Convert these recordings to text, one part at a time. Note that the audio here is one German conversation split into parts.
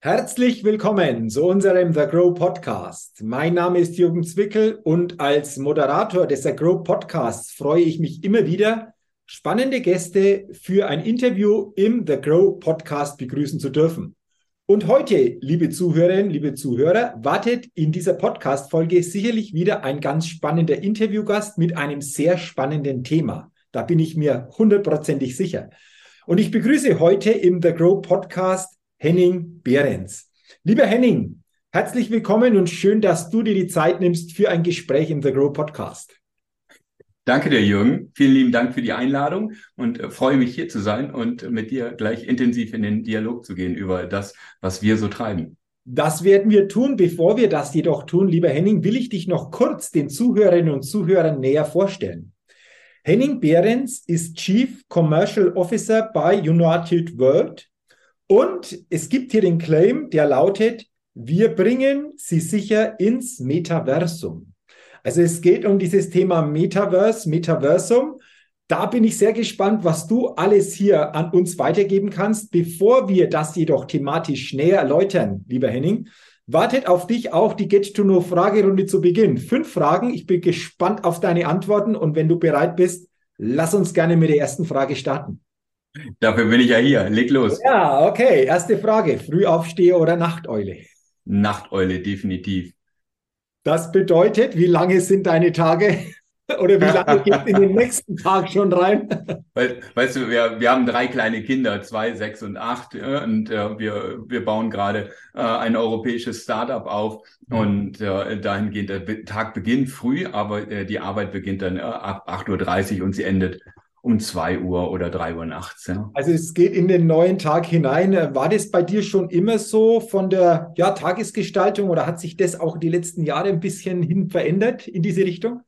Herzlich willkommen zu unserem The Grow Podcast. Mein Name ist Jürgen Zwickel und als Moderator des The Grow Podcasts freue ich mich immer wieder, spannende Gäste für ein Interview im The Grow Podcast begrüßen zu dürfen. Und heute, liebe Zuhörerinnen, liebe Zuhörer, wartet in dieser Podcast-Folge sicherlich wieder ein ganz spannender Interviewgast mit einem sehr spannenden Thema. Da bin ich mir hundertprozentig sicher. Und ich begrüße heute im The Grow Podcast Henning Behrens. Lieber Henning, herzlich willkommen und schön, dass du dir die Zeit nimmst für ein Gespräch im The Grow Podcast. Danke dir, Jürgen. Vielen lieben Dank für die Einladung und äh, freue mich hier zu sein und mit dir gleich intensiv in den Dialog zu gehen über das, was wir so treiben. Das werden wir tun. Bevor wir das jedoch tun, lieber Henning, will ich dich noch kurz den Zuhörerinnen und Zuhörern näher vorstellen. Henning Behrens ist Chief Commercial Officer bei United World und es gibt hier den Claim, der lautet, wir bringen sie sicher ins Metaversum. Also es geht um dieses Thema Metaverse, Metaversum. Da bin ich sehr gespannt, was du alles hier an uns weitergeben kannst. Bevor wir das jedoch thematisch näher erläutern, lieber Henning, wartet auf dich auch die Get-to-Know-Fragerunde zu Beginn. Fünf Fragen. Ich bin gespannt auf deine Antworten und wenn du bereit bist, lass uns gerne mit der ersten Frage starten. Dafür bin ich ja hier. Leg los. Ja, okay. Erste Frage. Frühaufsteher oder Nachteule? Nachteule, definitiv. Das bedeutet, wie lange sind deine Tage? Oder wie lange geht in den nächsten Tag schon rein? Weißt du, wir, wir haben drei kleine Kinder, zwei, sechs und acht, und äh, wir, wir bauen gerade äh, ein europäisches Startup auf. Und äh, dahingehend, der Tag beginnt früh, aber äh, die Arbeit beginnt dann äh, ab 8.30 Uhr und sie endet um zwei Uhr oder drei Uhr nachts. Ja. Also es geht in den neuen Tag hinein. War das bei dir schon immer so von der ja, Tagesgestaltung oder hat sich das auch die letzten Jahre ein bisschen hin verändert in diese Richtung?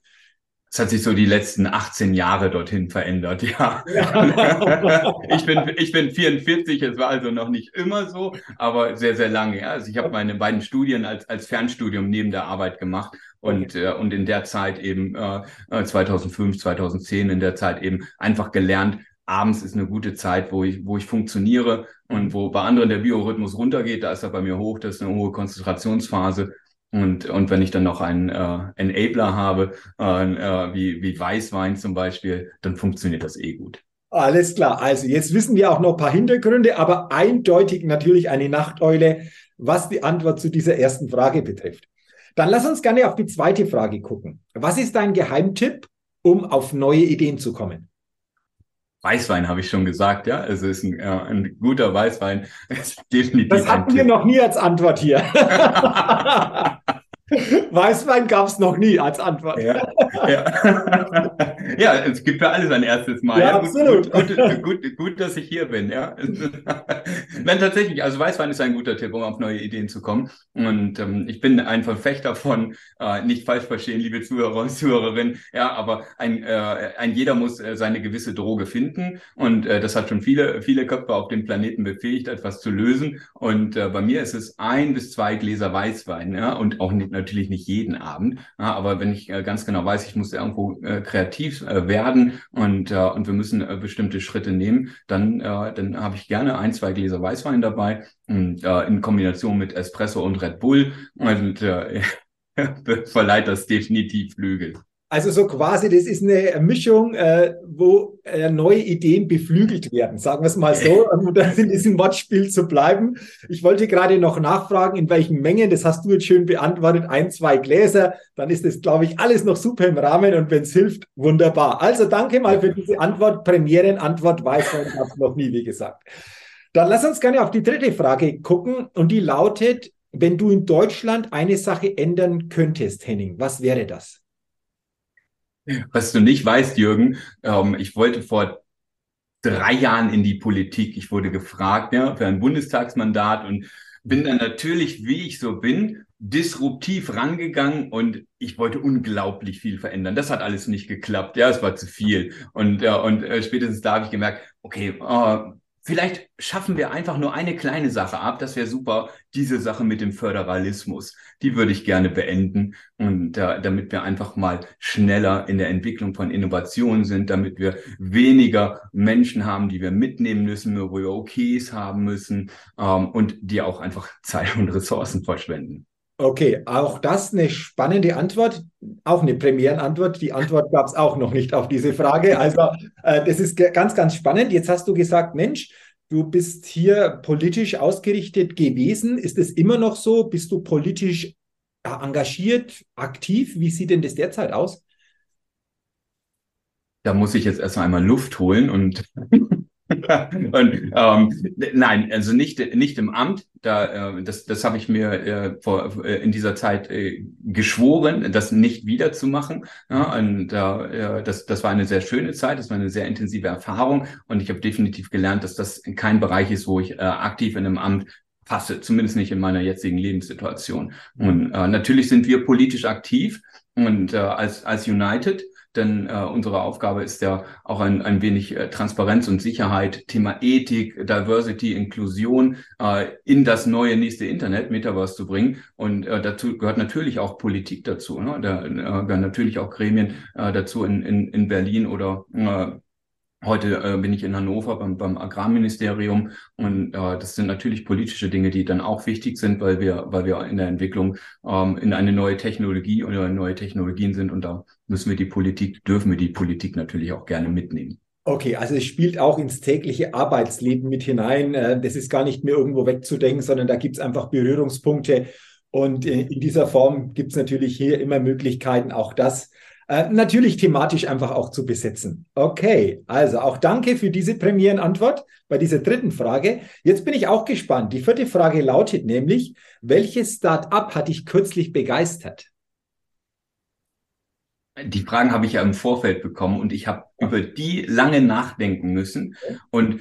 Es hat sich so die letzten 18 Jahre dorthin verändert, ja. ja. ich, bin, ich bin 44, es war also noch nicht immer so, aber sehr, sehr lange. Ja. Also ich habe meine beiden Studien als, als Fernstudium neben der Arbeit gemacht und, okay. äh, und in der Zeit eben äh, 2005, äh, 2010, in der Zeit eben einfach gelernt, abends ist eine gute Zeit, wo ich, wo ich funktioniere und wo bei anderen der Biorhythmus runtergeht, da ist er bei mir hoch, das ist eine hohe Konzentrationsphase. Und, und wenn ich dann noch einen äh, Enabler habe, äh, äh, wie, wie Weißwein zum Beispiel, dann funktioniert das eh gut. Alles klar. Also jetzt wissen wir auch noch ein paar Hintergründe, aber eindeutig natürlich eine Nachteule, was die Antwort zu dieser ersten Frage betrifft. Dann lass uns gerne auf die zweite Frage gucken. Was ist dein Geheimtipp, um auf neue Ideen zu kommen? Weißwein habe ich schon gesagt, ja. Es ist ein, äh, ein guter Weißwein. Definitiv das hatten wir noch nie als Antwort hier. Weißwein gab es noch nie als Antwort. Ja, ja. Ja, es gibt für alles ein erstes Mal. Ja, ja. absolut. Gut, gut, gut, gut, dass ich hier bin. Ja. Nein, tatsächlich, also Weißwein ist ein guter Tipp, um auf neue Ideen zu kommen. Und ähm, ich bin ein Verfechter von, äh, nicht falsch verstehen, liebe Zuhörer und Zuhörerinnen, ja, aber ein, äh, ein jeder muss äh, seine gewisse Droge finden. Und äh, das hat schon viele, viele Köpfe auf dem Planeten befähigt, etwas zu lösen. Und äh, bei mir ist es ein bis zwei Gläser Weißwein, ja, und auch nicht natürlich nicht jeden Abend, ja, aber wenn ich äh, ganz genau weiß, ich muss irgendwo äh, kreativ äh, werden und, äh, und wir müssen äh, bestimmte Schritte nehmen, dann, dann habe ich gerne ein, zwei Gläser Weißwein dabei und, in Kombination mit Espresso und Red Bull und verleiht das definitiv Flügel. Also so quasi, das ist eine Mischung, äh, wo äh, neue Ideen beflügelt werden, sagen wir es mal so, um dann in diesem Wortspiel zu bleiben. Ich wollte gerade noch nachfragen, in welchen Mengen, das hast du jetzt schön beantwortet, ein, zwei Gläser, dann ist das, glaube ich, alles noch super im Rahmen und wenn es hilft, wunderbar. Also danke mal für diese Antwort, Premierenantwort, weiß man, ich habe noch nie, wie gesagt. Dann lass uns gerne auf die dritte Frage gucken und die lautet, wenn du in Deutschland eine Sache ändern könntest, Henning, was wäre das? Was du nicht weißt, Jürgen, ähm, ich wollte vor drei Jahren in die Politik. Ich wurde gefragt ja, für ein Bundestagsmandat und bin dann natürlich, wie ich so bin, disruptiv rangegangen und ich wollte unglaublich viel verändern. Das hat alles nicht geklappt. Ja, es war zu viel. Und, ja, und äh, spätestens da habe ich gemerkt, okay, oh, Vielleicht schaffen wir einfach nur eine kleine Sache ab. Das wäre super. Diese Sache mit dem Föderalismus, die würde ich gerne beenden. Und äh, damit wir einfach mal schneller in der Entwicklung von Innovationen sind, damit wir weniger Menschen haben, die wir mitnehmen müssen, wir OKs haben müssen ähm, und die auch einfach Zeit und Ressourcen verschwenden. Okay, auch das eine spannende Antwort, auch eine Premierenantwort. Die Antwort gab es auch noch nicht auf diese Frage. Also äh, das ist ganz, ganz spannend. Jetzt hast du gesagt, Mensch, du bist hier politisch ausgerichtet gewesen. Ist es immer noch so? Bist du politisch äh, engagiert, aktiv? Wie sieht denn das derzeit aus? Da muss ich jetzt erst einmal Luft holen und und, ähm, nein, also nicht, nicht im Amt. Da, äh, das, das habe ich mir äh, vor, äh, in dieser Zeit äh, geschworen, das nicht wiederzumachen. Ja, und äh, das, das war eine sehr schöne Zeit, das war eine sehr intensive Erfahrung. Und ich habe definitiv gelernt, dass das kein Bereich ist, wo ich äh, aktiv in einem Amt passe, zumindest nicht in meiner jetzigen Lebenssituation. Und äh, natürlich sind wir politisch aktiv und äh, als, als United denn äh, unsere Aufgabe ist ja auch ein, ein wenig äh, Transparenz und Sicherheit, Thema Ethik, Diversity, Inklusion äh, in das neue nächste Internet, Metaverse zu bringen. Und äh, dazu gehört natürlich auch Politik dazu. Ne? Da äh, gehören natürlich auch Gremien äh, dazu in, in, in Berlin oder äh, Heute äh, bin ich in Hannover beim, beim Agrarministerium und äh, das sind natürlich politische Dinge, die dann auch wichtig sind, weil wir, weil wir in der Entwicklung ähm, in eine neue Technologie oder neue Technologien sind und da müssen wir die Politik, dürfen wir die Politik natürlich auch gerne mitnehmen. Okay, also es spielt auch ins tägliche Arbeitsleben mit hinein. Äh, das ist gar nicht mehr irgendwo wegzudenken, sondern da gibt es einfach Berührungspunkte. Und äh, in dieser Form gibt es natürlich hier immer Möglichkeiten, auch das äh, natürlich thematisch einfach auch zu besetzen. Okay, also auch danke für diese Premierenantwort bei dieser dritten Frage. Jetzt bin ich auch gespannt. Die vierte Frage lautet nämlich, welches Start-up hat dich kürzlich begeistert? Die Fragen habe ich ja im Vorfeld bekommen und ich habe über die lange nachdenken müssen und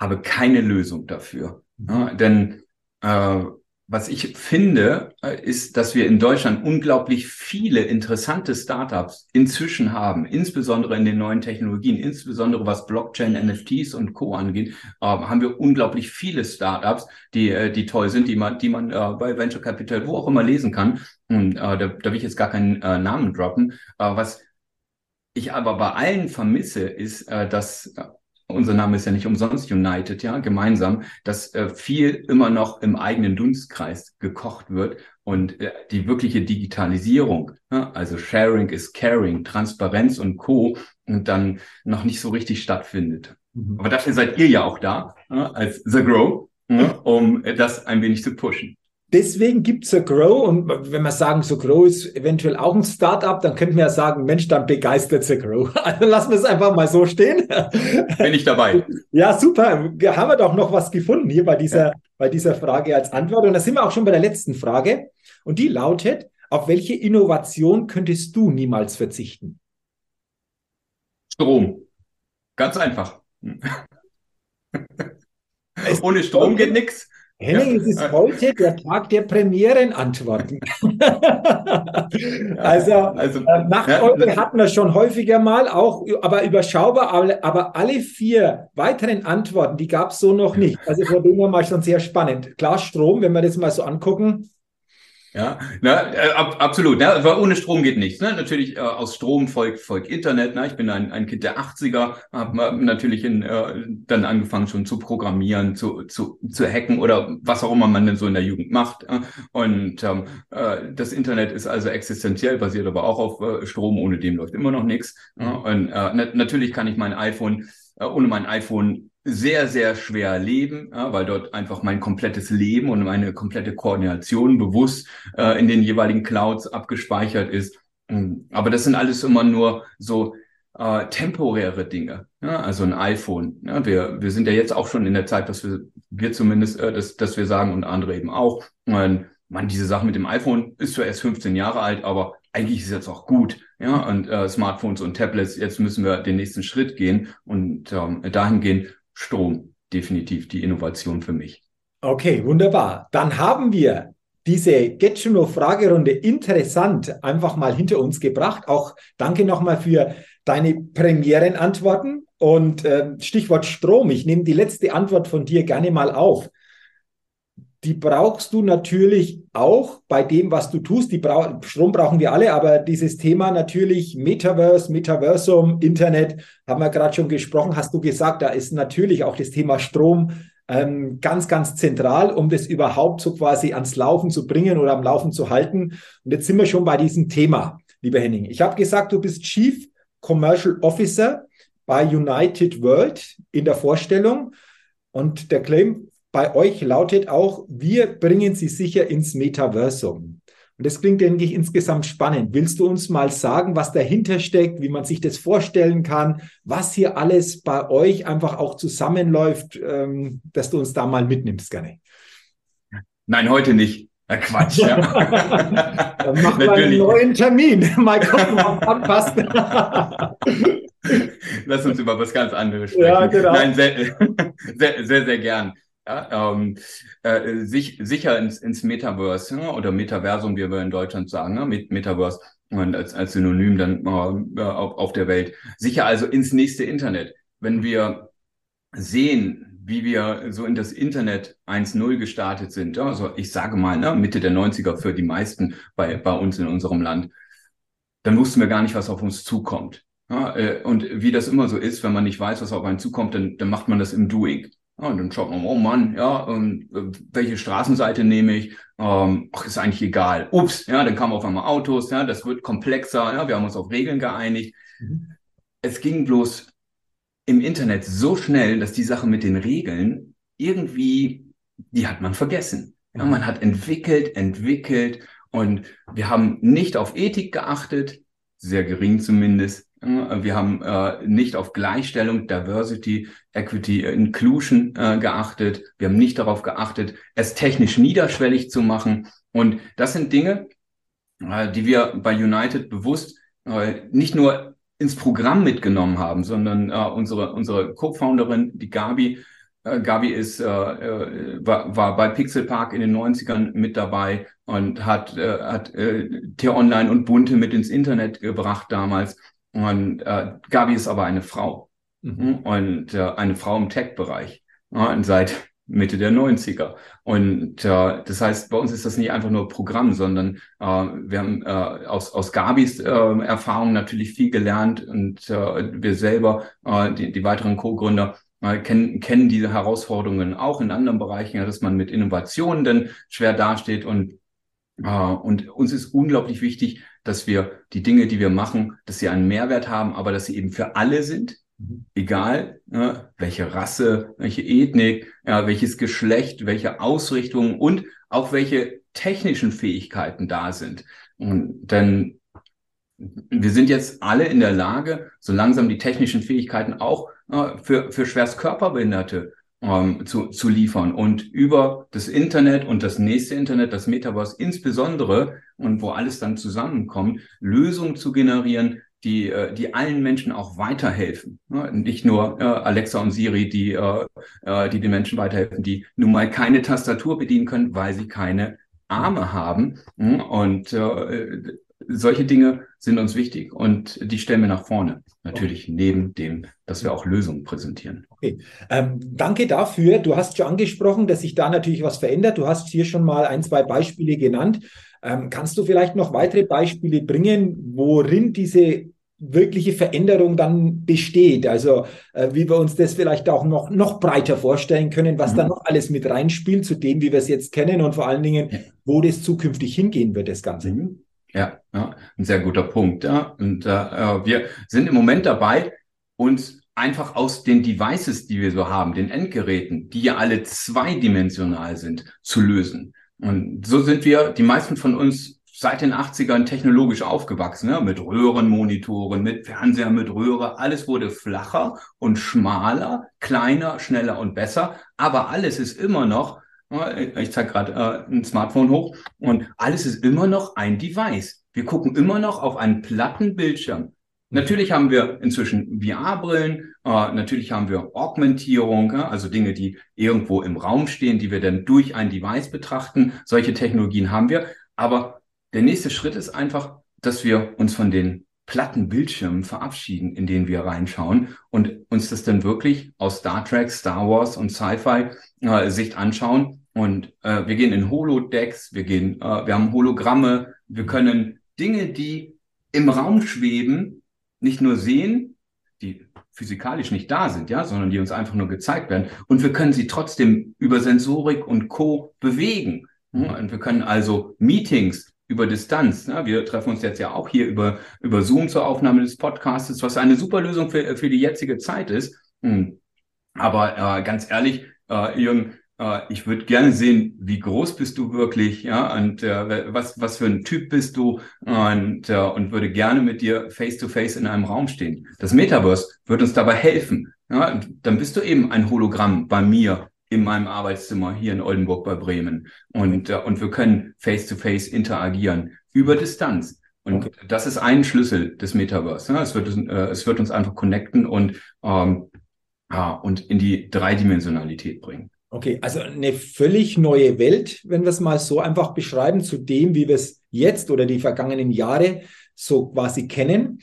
habe keine Lösung dafür. Ja, denn äh, was ich finde, äh, ist, dass wir in Deutschland unglaublich viele interessante Startups inzwischen haben, insbesondere in den neuen Technologien, insbesondere was Blockchain, NFTs und Co. angeht, äh, haben wir unglaublich viele Startups, die, äh, die toll sind, die man, die man äh, bei Venture Capital, wo auch immer lesen kann. Und äh, da, da will ich jetzt gar keinen äh, Namen droppen. Äh, was ich aber bei allen vermisse, ist, äh, dass unser Name ist ja nicht umsonst United, ja, gemeinsam, dass äh, viel immer noch im eigenen Dunstkreis gekocht wird und äh, die wirkliche Digitalisierung, ja, also Sharing is Caring, Transparenz und Co. und dann noch nicht so richtig stattfindet. Mhm. Aber dafür seid ihr ja auch da, ja, als The Grow, ja, um das ein wenig zu pushen. Deswegen gibt es so Grow und wenn wir sagen, so Grow ist eventuell auch ein Startup, dann könnten wir ja sagen, Mensch, dann begeistert so Grow. Also lassen wir es einfach mal so stehen. Bin ich dabei. Ja, super. Haben wir doch noch was gefunden hier bei dieser, bei dieser Frage als Antwort. Und da sind wir auch schon bei der letzten Frage. Und die lautet, auf welche Innovation könntest du niemals verzichten? Strom. Ganz einfach. Ohne Strom geht nichts. Henning, ja. es ist heute der Tag der Premierenantworten. also, also äh, Nachtfolge ja. hatten wir schon häufiger mal, auch, aber überschaubar, aber alle vier weiteren Antworten, die gab es so noch nicht. Also von dem her mal schon sehr spannend. Klar, Strom, wenn wir das mal so angucken, ja, na, äh, ab, absolut. Ne? Aber ohne Strom geht nichts. Ne? Natürlich äh, aus Strom folgt, folgt Internet. Ne? Ich bin ein, ein Kind der 80er, habe natürlich in, äh, dann angefangen schon zu programmieren, zu, zu, zu hacken oder was auch immer man denn so in der Jugend macht. Äh? Und ähm, äh, das Internet ist also existenziell, basiert aber auch auf äh, Strom. Ohne dem läuft immer noch nichts. Mhm. Und äh, na natürlich kann ich mein iPhone, äh, ohne mein iPhone sehr, sehr schwer leben, ja, weil dort einfach mein komplettes Leben und meine komplette Koordination bewusst äh, in den jeweiligen Clouds abgespeichert ist. Mm, aber das sind alles immer nur so äh, temporäre Dinge. Ja, also ein iPhone. Ja, wir, wir sind ja jetzt auch schon in der Zeit, dass wir, wir zumindest, äh, dass, dass wir sagen und andere eben auch, man, man, diese Sache mit dem iPhone ist zwar erst 15 Jahre alt, aber eigentlich ist es jetzt auch gut. Ja, und äh, Smartphones und Tablets, jetzt müssen wir den nächsten Schritt gehen und ähm, dahingehend Strom definitiv die Innovation für mich. Okay, wunderbar. Dann haben wir diese Get to Know Fragerunde interessant einfach mal hinter uns gebracht. Auch danke nochmal für deine Premierenantworten und äh, Stichwort Strom. Ich nehme die letzte Antwort von dir gerne mal auf. Die brauchst du natürlich auch bei dem, was du tust. Die Bra Strom brauchen wir alle, aber dieses Thema natürlich Metaverse, Metaversum, Internet, haben wir gerade schon gesprochen, hast du gesagt, da ist natürlich auch das Thema Strom ähm, ganz, ganz zentral, um das überhaupt so quasi ans Laufen zu bringen oder am Laufen zu halten. Und jetzt sind wir schon bei diesem Thema, lieber Henning. Ich habe gesagt, du bist Chief Commercial Officer bei United World in der Vorstellung. Und der Claim bei euch lautet auch, wir bringen sie sicher ins Metaversum. Und das klingt, denke ich, insgesamt spannend. Willst du uns mal sagen, was dahinter steckt, wie man sich das vorstellen kann, was hier alles bei euch einfach auch zusammenläuft, ähm, dass du uns da mal mitnimmst, gerne? Nein, heute nicht. Ja, Quatsch, ja. Dann machen wir einen neuen Termin. Mal gucken, ob anpasst. Lass uns über was ganz anderes sprechen. Ja, genau. Nein, sehr, sehr, sehr, sehr gern. Ja, ähm, äh, sich, sicher ins, ins Metaverse ja, oder Metaversum, wie wir in Deutschland sagen, ne? Metaverse und als, als Synonym dann äh, auf, auf der Welt. Sicher also ins nächste Internet. Wenn wir sehen, wie wir so in das Internet 1.0 gestartet sind, also ich sage mal, ne, Mitte der 90er für die meisten bei, bei uns in unserem Land, dann wussten wir gar nicht, was auf uns zukommt. Ja, äh, und wie das immer so ist, wenn man nicht weiß, was auf einen zukommt, dann, dann macht man das im Doing. Ja, und dann schaut man, oh Mann, ja, ähm, welche Straßenseite nehme ich? Ähm, ach, ist eigentlich egal. Ups, ja, dann kamen auf einmal Autos, ja, das wird komplexer, ja, wir haben uns auf Regeln geeinigt. Mhm. Es ging bloß im Internet so schnell, dass die Sache mit den Regeln irgendwie, die hat man vergessen. Ja, man hat entwickelt, entwickelt und wir haben nicht auf Ethik geachtet, sehr gering zumindest. Wir haben äh, nicht auf Gleichstellung, Diversity, Equity, Inclusion äh, geachtet. Wir haben nicht darauf geachtet, es technisch niederschwellig zu machen. Und das sind Dinge, äh, die wir bei United bewusst äh, nicht nur ins Programm mitgenommen haben, sondern äh, unsere, unsere Co-Founderin, die Gabi, äh, Gabi ist, äh, äh, war, war bei Pixel Park in den 90ern mit dabei und hat, äh, hat äh, T-Online und Bunte mit ins Internet gebracht damals und äh, Gabi ist aber eine Frau. Mhm. und äh, eine Frau im Tech-Bereich. Ja, seit Mitte der 90er. Und äh, das heißt, bei uns ist das nicht einfach nur Programm, sondern äh, wir haben äh, aus, aus Gabis äh, Erfahrung natürlich viel gelernt. Und äh, wir selber, äh, die, die weiteren Co-Gründer, äh, kennen, kennen diese Herausforderungen auch in anderen Bereichen, ja, dass man mit Innovationen dann schwer dasteht. Und äh, und uns ist unglaublich wichtig, dass wir die Dinge, die wir machen, dass sie einen Mehrwert haben, aber dass sie eben für alle sind, mhm. egal ja, welche Rasse, welche Ethnik, ja, welches Geschlecht, welche Ausrichtung und auch welche technischen Fähigkeiten da sind. Und denn wir sind jetzt alle in der Lage, so langsam die technischen Fähigkeiten auch äh, für, für schwerst Körperbehinderte ähm, zu, zu liefern und über das Internet und das nächste Internet, das Metaverse insbesondere und wo alles dann zusammenkommt, Lösungen zu generieren, die, äh, die allen Menschen auch weiterhelfen. Nicht nur äh, Alexa und Siri, die, äh, äh, die den Menschen weiterhelfen, die nun mal keine Tastatur bedienen können, weil sie keine Arme haben. Und äh, solche Dinge sind uns wichtig und die stellen wir nach vorne. Natürlich neben dem, dass wir auch Lösungen präsentieren. Okay, ähm, danke dafür. Du hast schon angesprochen, dass sich da natürlich was verändert. Du hast hier schon mal ein, zwei Beispiele genannt. Ähm, kannst du vielleicht noch weitere Beispiele bringen, worin diese wirkliche Veränderung dann besteht. Also äh, wie wir uns das vielleicht auch noch, noch breiter vorstellen können, was mhm. da noch alles mit reinspielt zu dem, wie wir es jetzt kennen und vor allen Dingen, wo das zukünftig hingehen wird, das Ganze. Mhm. Ja, ja, ein sehr guter Punkt. Ja. Und äh, wir sind im Moment dabei, uns einfach aus den Devices, die wir so haben, den Endgeräten, die ja alle zweidimensional sind, zu lösen. Und so sind wir, die meisten von uns, seit den 80ern technologisch aufgewachsen, ne? mit Röhrenmonitoren, mit Fernseher, mit Röhre. Alles wurde flacher und schmaler, kleiner, schneller und besser. Aber alles ist immer noch ich zeige gerade äh, ein Smartphone hoch und alles ist immer noch ein Device. Wir gucken immer noch auf einen platten Bildschirm. Natürlich haben wir inzwischen VR-Brillen, äh, natürlich haben wir Augmentierung, ja, also Dinge, die irgendwo im Raum stehen, die wir dann durch ein Device betrachten. Solche Technologien haben wir. Aber der nächste Schritt ist einfach, dass wir uns von den platten Bildschirmen verabschieden, in denen wir reinschauen und uns das dann wirklich aus Star Trek, Star Wars und Sci-Fi äh, Sicht anschauen. Und äh, wir gehen in Holodecks, wir gehen, äh, wir haben Hologramme, wir können Dinge, die im Raum schweben, nicht nur sehen, die physikalisch nicht da sind, ja, sondern die uns einfach nur gezeigt werden. Und wir können sie trotzdem über Sensorik und Co. bewegen. Mhm. Und wir können also Meetings über Distanz. Ne? Wir treffen uns jetzt ja auch hier über, über Zoom zur Aufnahme des Podcasts, was eine super Lösung für, für die jetzige Zeit ist. Mhm. Aber äh, ganz ehrlich, äh, Jürgen, äh, ich würde gerne sehen, wie groß bist du wirklich, ja, und äh, was, was für ein Typ bist du und, äh, und würde gerne mit dir face to face in einem Raum stehen. Das Metaverse wird uns dabei helfen. Ja, dann bist du eben ein Hologramm bei mir in meinem Arbeitszimmer hier in Oldenburg bei Bremen. Und, äh, und wir können face to face interagieren über Distanz. Und okay. das ist ein Schlüssel des Metaverse. Ja, es, wird, äh, es wird uns einfach connecten und, ähm, ja, und in die Dreidimensionalität bringen. Okay, also eine völlig neue Welt, wenn wir es mal so einfach beschreiben, zu dem, wie wir es jetzt oder die vergangenen Jahre so quasi kennen.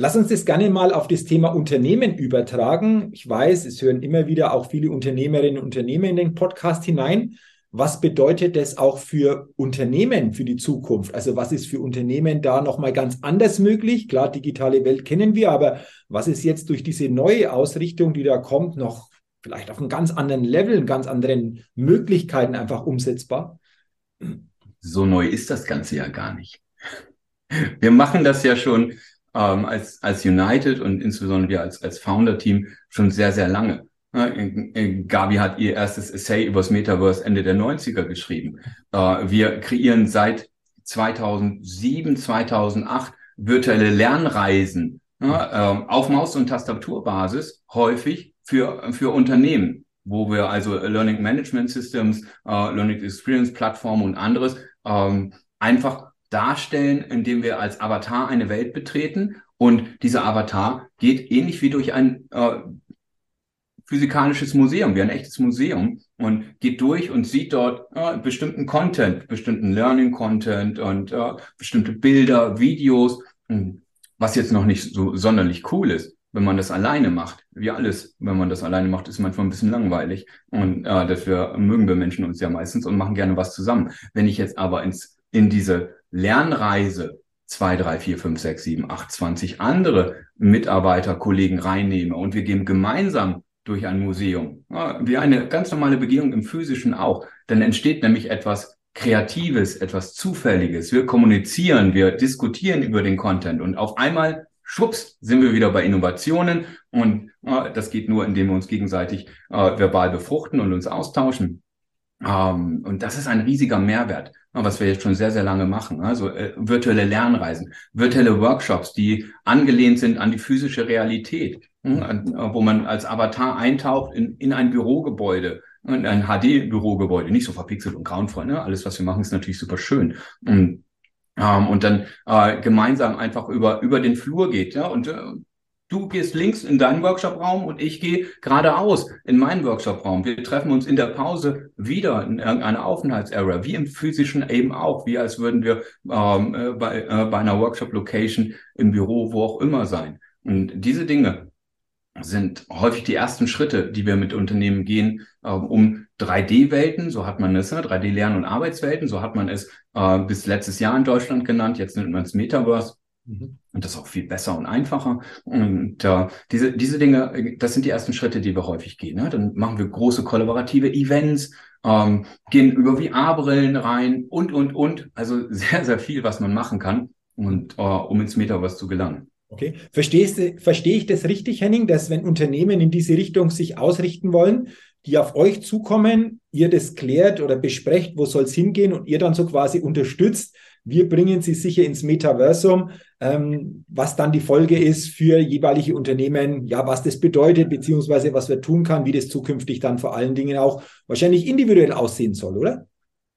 Lass uns das gerne mal auf das Thema Unternehmen übertragen. Ich weiß, es hören immer wieder auch viele Unternehmerinnen und Unternehmer in den Podcast hinein. Was bedeutet das auch für Unternehmen für die Zukunft? Also was ist für Unternehmen da nochmal ganz anders möglich? Klar, digitale Welt kennen wir, aber was ist jetzt durch diese neue Ausrichtung, die da kommt, noch vielleicht auf einem ganz anderen Level, ganz anderen Möglichkeiten einfach umsetzbar? So neu ist das Ganze ja gar nicht. Wir machen das ja schon ähm, als, als United und insbesondere wir als, als Founder-Team schon sehr, sehr lange. Gabi hat ihr erstes Essay übers Metaverse Ende der 90er geschrieben. Äh, wir kreieren seit 2007, 2008 virtuelle Lernreisen ähm, auf Maus- und Tastaturbasis häufig für, für Unternehmen, wo wir also Learning Management Systems, uh, Learning Experience Plattformen und anderes ähm, einfach darstellen, indem wir als Avatar eine Welt betreten und dieser Avatar geht ähnlich wie durch ein äh, physikalisches Museum, wie ein echtes Museum und geht durch und sieht dort äh, bestimmten Content, bestimmten Learning Content und äh, bestimmte Bilder, Videos, was jetzt noch nicht so sonderlich cool ist wenn man das alleine macht, wie alles, wenn man das alleine macht, ist manchmal ein bisschen langweilig. Und äh, dafür mögen wir Menschen uns ja meistens und machen gerne was zusammen. Wenn ich jetzt aber ins, in diese Lernreise zwei, drei, vier, fünf, sechs, sieben, acht, zwanzig andere Mitarbeiter, Kollegen reinnehme und wir gehen gemeinsam durch ein Museum, wie eine ganz normale Begehung im physischen auch, dann entsteht nämlich etwas Kreatives, etwas Zufälliges. Wir kommunizieren, wir diskutieren über den Content und auf einmal schwupps, sind wir wieder bei Innovationen und das geht nur, indem wir uns gegenseitig äh, verbal befruchten und uns austauschen. Ähm, und das ist ein riesiger Mehrwert, äh, was wir jetzt schon sehr, sehr lange machen. Also äh, virtuelle Lernreisen, virtuelle Workshops, die angelehnt sind an die physische Realität, äh, wo man als Avatar eintaucht in, in ein Bürogebäude, in ein HD-Bürogebäude, nicht so verpixelt und grauenvoll. Ne? Alles, was wir machen, ist natürlich super schön. Und ähm, und dann äh, gemeinsam einfach über, über den Flur geht. Ja? Und äh, du gehst links in deinen Workshopraum und ich gehe geradeaus in meinen Workshopraum. Wir treffen uns in der Pause wieder in irgendeiner Aufenthaltsarea, wie im physischen eben auch, wie als würden wir ähm, äh, bei, äh, bei einer Workshop-Location im Büro, wo auch immer sein. Und diese Dinge sind häufig die ersten Schritte, die wir mit Unternehmen gehen, äh, um 3D-Welten, so hat man es, ne? 3D-Lern- und Arbeitswelten, so hat man es äh, bis letztes Jahr in Deutschland genannt, jetzt nennt man es Metaverse. Mhm. Und das ist auch viel besser und einfacher. Und äh, diese, diese Dinge, das sind die ersten Schritte, die wir häufig gehen. Ne? Dann machen wir große kollaborative Events, ähm, gehen über VR-Brillen rein und, und, und. Also sehr, sehr viel, was man machen kann, und, äh, um ins Metaverse zu gelangen. Okay. Verstehst du, verstehe ich das richtig, Henning, dass wenn Unternehmen in diese Richtung sich ausrichten wollen, die auf euch zukommen, ihr das klärt oder besprecht, wo soll es hingehen und ihr dann so quasi unterstützt, wir bringen sie sicher ins Metaversum, ähm, was dann die Folge ist für jeweilige Unternehmen, ja, was das bedeutet, beziehungsweise was wir tun kann, wie das zukünftig dann vor allen Dingen auch wahrscheinlich individuell aussehen soll, oder?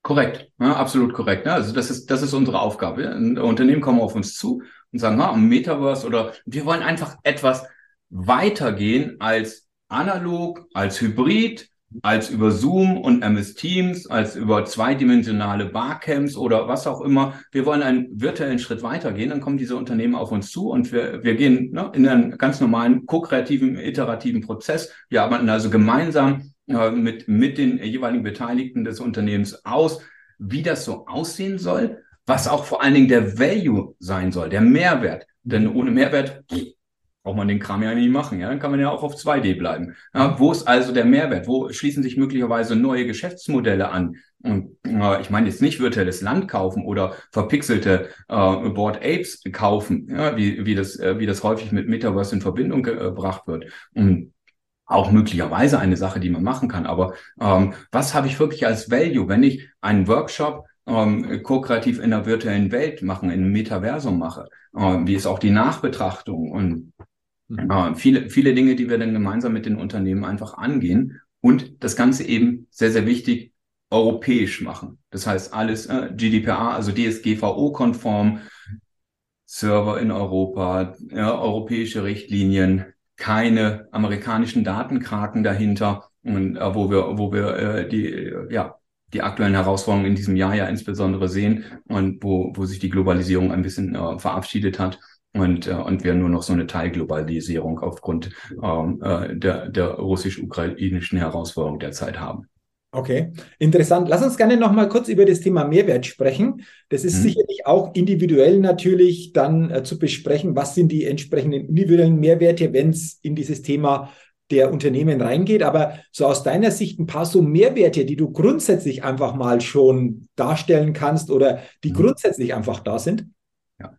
Korrekt, ja, absolut korrekt. Ja, also das ist, das ist unsere Aufgabe. Unternehmen kommen auf uns zu und sagen, ha, Metaverse oder wir wollen einfach etwas weitergehen als analog, als Hybrid, als über Zoom und MS Teams, als über zweidimensionale Barcamps oder was auch immer. Wir wollen einen virtuellen Schritt weitergehen, dann kommen diese Unternehmen auf uns zu und wir, wir gehen ne, in einen ganz normalen, ko-kreativen, iterativen Prozess. Wir arbeiten also gemeinsam äh, mit, mit den jeweiligen Beteiligten des Unternehmens aus, wie das so aussehen soll, was auch vor allen Dingen der Value sein soll, der Mehrwert. Denn ohne Mehrwert braucht man den Kram ja nicht machen. Ja? Dann kann man ja auch auf 2D bleiben. Ja, wo ist also der Mehrwert? Wo schließen sich möglicherweise neue Geschäftsmodelle an? Und äh, ich meine jetzt nicht virtuelles Land kaufen oder verpixelte äh, Board Apes kaufen, ja, wie, wie, das, äh, wie das häufig mit Metaverse in Verbindung gebracht wird. Und auch möglicherweise eine Sache, die man machen kann. Aber ähm, was habe ich wirklich als Value, wenn ich einen Workshop ähm, ko-kreativ in der virtuellen Welt machen, in einem Metaversum mache? Ähm, wie ist auch die Nachbetrachtung? Und äh, viele, viele Dinge, die wir dann gemeinsam mit den Unternehmen einfach angehen und das Ganze eben sehr, sehr wichtig europäisch machen. Das heißt alles äh, GDPR, also DSGVO-konform, Server in Europa, ja, europäische Richtlinien, keine amerikanischen Datenkraken dahinter und äh, wo wir, wo wir äh, die, äh, ja, die aktuellen Herausforderungen in diesem Jahr ja insbesondere sehen und wo, wo sich die Globalisierung ein bisschen äh, verabschiedet hat und, äh, und wir nur noch so eine Teilglobalisierung aufgrund ähm, äh, der, der russisch-ukrainischen Herausforderung derzeit haben. Okay, interessant. Lass uns gerne noch mal kurz über das Thema Mehrwert sprechen. Das ist hm. sicherlich auch individuell natürlich dann äh, zu besprechen. Was sind die entsprechenden individuellen Mehrwerte, wenn es in dieses Thema der Unternehmen reingeht. Aber so aus deiner Sicht ein paar so Mehrwerte, die du grundsätzlich einfach mal schon darstellen kannst oder die hm. grundsätzlich einfach da sind? Ja,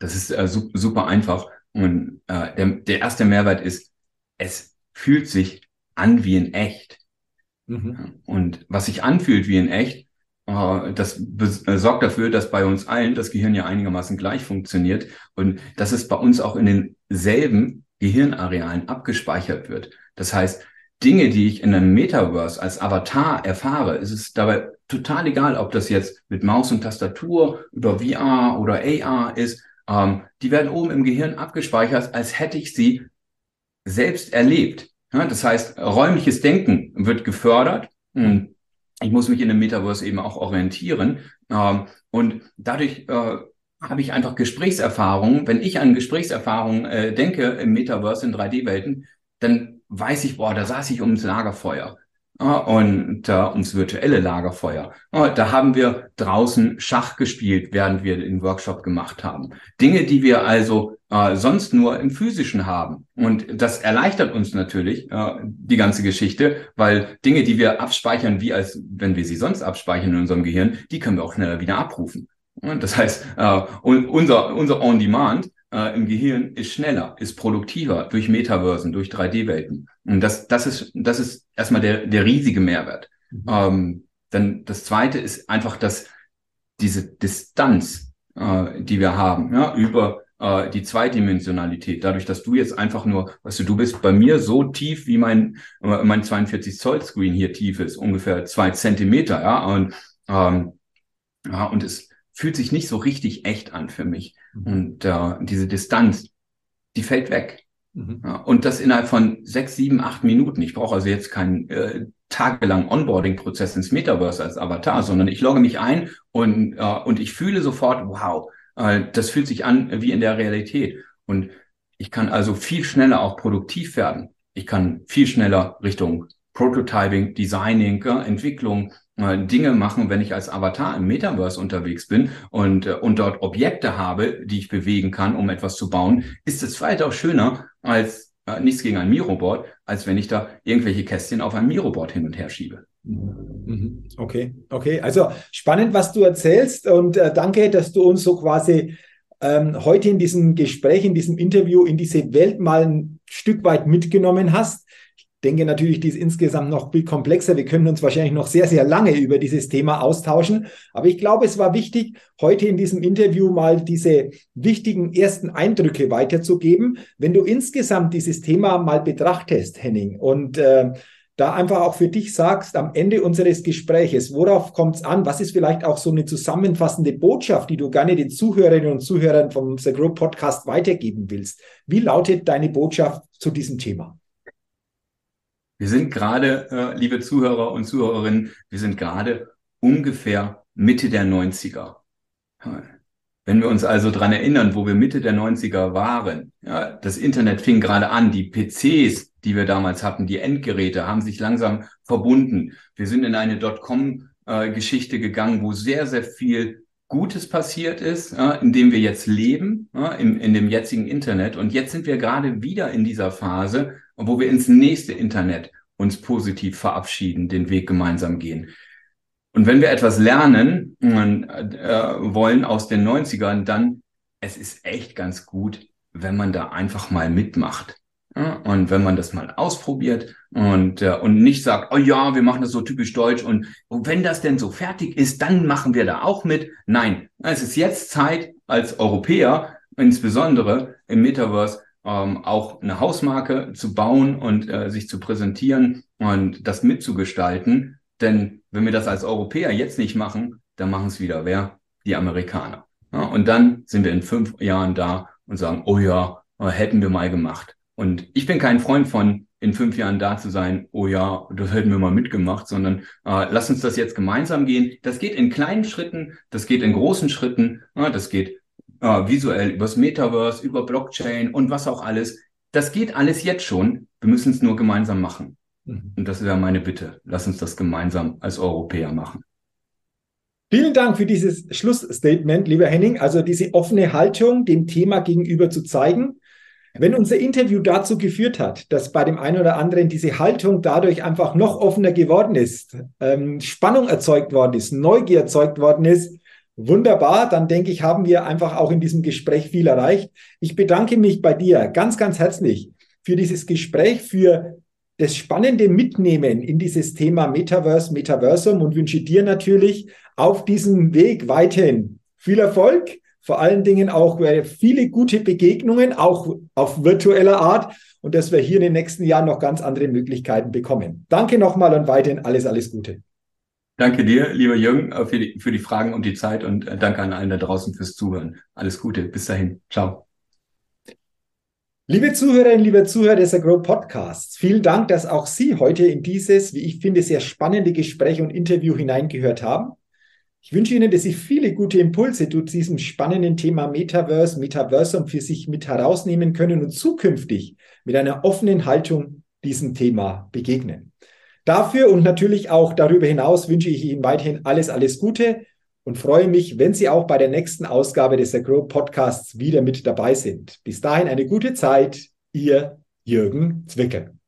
das ist äh, super einfach. Und äh, der, der erste Mehrwert ist, es fühlt sich an wie in echt. Mhm. Und was sich anfühlt wie in echt, äh, das äh, sorgt dafür, dass bei uns allen das Gehirn ja einigermaßen gleich funktioniert und dass es bei uns auch in denselben Gehirnarealen abgespeichert wird. Das heißt, Dinge, die ich in einem Metaverse als Avatar erfahre, ist es dabei total egal, ob das jetzt mit Maus und Tastatur über VR oder AR ist ähm, die werden oben im Gehirn abgespeichert, als hätte ich sie selbst erlebt. Ja, das heißt, räumliches Denken wird gefördert. Hm. Ich muss mich in dem Metaverse eben auch orientieren. Ähm, und dadurch äh, habe ich einfach Gesprächserfahrungen. Wenn ich an Gesprächserfahrungen äh, denke im Metaverse in 3D-Welten, dann weiß ich, boah, da saß ich ums Lagerfeuer und äh, ums virtuelle Lagerfeuer. da haben wir draußen Schach gespielt, während wir den Workshop gemacht haben. Dinge, die wir also äh, sonst nur im physischen haben. Und das erleichtert uns natürlich äh, die ganze Geschichte, weil Dinge, die wir abspeichern, wie als wenn wir sie sonst abspeichern in unserem Gehirn, die können wir auch schneller wieder abrufen. Das heißt, äh, unser, unser On-Demand äh, im Gehirn ist schneller, ist produktiver durch Metaversen, durch 3D-Welten. Und das, das ist, das ist erstmal der, der riesige Mehrwert. Mhm. Ähm, dann das zweite ist einfach, dass diese Distanz, äh, die wir haben, ja, über äh, die Zweidimensionalität, dadurch, dass du jetzt einfach nur, weißt du, du bist bei mir so tief, wie mein, äh, mein 42 Zoll Screen hier tief ist, ungefähr zwei Zentimeter, ja, und, ähm, ja, und es fühlt sich nicht so richtig echt an für mich. Mhm. Und äh, diese Distanz, die fällt weg. Mhm. Ja, und das innerhalb von sechs, sieben, acht Minuten. Ich brauche also jetzt keinen äh, tagelang Onboarding-Prozess ins Metaverse als Avatar, sondern ich logge mich ein und, äh, und ich fühle sofort, wow, äh, das fühlt sich an wie in der Realität. Und ich kann also viel schneller auch produktiv werden. Ich kann viel schneller Richtung Prototyping, Designing, Entwicklung Dinge machen, wenn ich als Avatar im Metaverse unterwegs bin und, äh, und dort Objekte habe, die ich bewegen kann, um etwas zu bauen, ist es weitaus schöner als äh, nichts gegen ein Miroboard, als wenn ich da irgendwelche Kästchen auf einem Miroboard hin und her schiebe. Mhm. Okay, okay. Also spannend, was du erzählst und äh, danke, dass du uns so quasi ähm, heute in diesem Gespräch, in diesem Interview in diese Welt mal ein Stück weit mitgenommen hast denke natürlich, die ist insgesamt noch viel komplexer. Wir können uns wahrscheinlich noch sehr, sehr lange über dieses Thema austauschen. Aber ich glaube, es war wichtig, heute in diesem Interview mal diese wichtigen ersten Eindrücke weiterzugeben. Wenn du insgesamt dieses Thema mal betrachtest, Henning, und äh, da einfach auch für dich sagst, am Ende unseres Gespräches, worauf kommt es an? Was ist vielleicht auch so eine zusammenfassende Botschaft, die du gerne den Zuhörerinnen und Zuhörern vom The Grow Podcast weitergeben willst? Wie lautet deine Botschaft zu diesem Thema? Wir sind gerade, äh, liebe Zuhörer und Zuhörerinnen, wir sind gerade ungefähr Mitte der 90er. Wenn wir uns also dran erinnern, wo wir Mitte der 90er waren, ja, das Internet fing gerade an, die PCs, die wir damals hatten, die Endgeräte haben sich langsam verbunden. Wir sind in eine Dotcom-Geschichte äh, gegangen, wo sehr, sehr viel Gutes passiert ist, ja, in dem wir jetzt leben, ja, in, in dem jetzigen Internet. Und jetzt sind wir gerade wieder in dieser Phase, wo wir ins nächste Internet uns positiv verabschieden, den Weg gemeinsam gehen. Und wenn wir etwas lernen äh, wollen aus den 90ern, dann es ist echt ganz gut, wenn man da einfach mal mitmacht. Ja, und wenn man das mal ausprobiert und, äh, und nicht sagt, oh ja, wir machen das so typisch deutsch und, und wenn das denn so fertig ist, dann machen wir da auch mit. Nein, es ist jetzt Zeit als Europäer, insbesondere im Metaverse, ähm, auch eine Hausmarke zu bauen und äh, sich zu präsentieren und das mitzugestalten. Denn wenn wir das als Europäer jetzt nicht machen, dann machen es wieder wer? Die Amerikaner. Ja, und dann sind wir in fünf Jahren da und sagen, oh ja, hätten wir mal gemacht. Und ich bin kein Freund von, in fünf Jahren da zu sein, oh ja, das hätten wir mal mitgemacht, sondern äh, lass uns das jetzt gemeinsam gehen. Das geht in kleinen Schritten, das geht in großen Schritten, äh, das geht äh, visuell übers Metaverse, über Blockchain und was auch alles. Das geht alles jetzt schon. Wir müssen es nur gemeinsam machen. Mhm. Und das wäre meine Bitte. Lass uns das gemeinsam als Europäer machen. Vielen Dank für dieses Schlussstatement, lieber Henning. Also diese offene Haltung dem Thema gegenüber zu zeigen. Wenn unser Interview dazu geführt hat, dass bei dem einen oder anderen diese Haltung dadurch einfach noch offener geworden ist, ähm, Spannung erzeugt worden ist, Neugier erzeugt worden ist, wunderbar, dann denke ich, haben wir einfach auch in diesem Gespräch viel erreicht. Ich bedanke mich bei dir ganz, ganz herzlich für dieses Gespräch, für das spannende Mitnehmen in dieses Thema Metaverse, Metaversum und wünsche dir natürlich auf diesem Weg weiterhin viel Erfolg, vor allen Dingen auch äh, viele gute Begegnungen, auch auf virtueller Art und dass wir hier in den nächsten Jahren noch ganz andere Möglichkeiten bekommen. Danke nochmal und weiterhin alles, alles Gute. Danke dir, lieber Jürgen, äh, für die, für die Fragen und die Zeit und äh, danke an allen da draußen fürs Zuhören. Alles Gute, bis dahin. Ciao. Liebe Zuhörerinnen, liebe Zuhörer des Agro Podcasts, vielen Dank, dass auch Sie heute in dieses, wie ich finde, sehr spannende Gespräch und Interview hineingehört haben. Ich wünsche Ihnen, dass Sie viele gute Impulse zu diesem spannenden Thema Metaverse, Metaversum für sich mit herausnehmen können und zukünftig mit einer offenen Haltung diesem Thema begegnen. Dafür und natürlich auch darüber hinaus wünsche ich Ihnen weiterhin alles, alles Gute und freue mich, wenn Sie auch bei der nächsten Ausgabe des Agro Podcasts wieder mit dabei sind. Bis dahin eine gute Zeit, Ihr Jürgen Zwicken.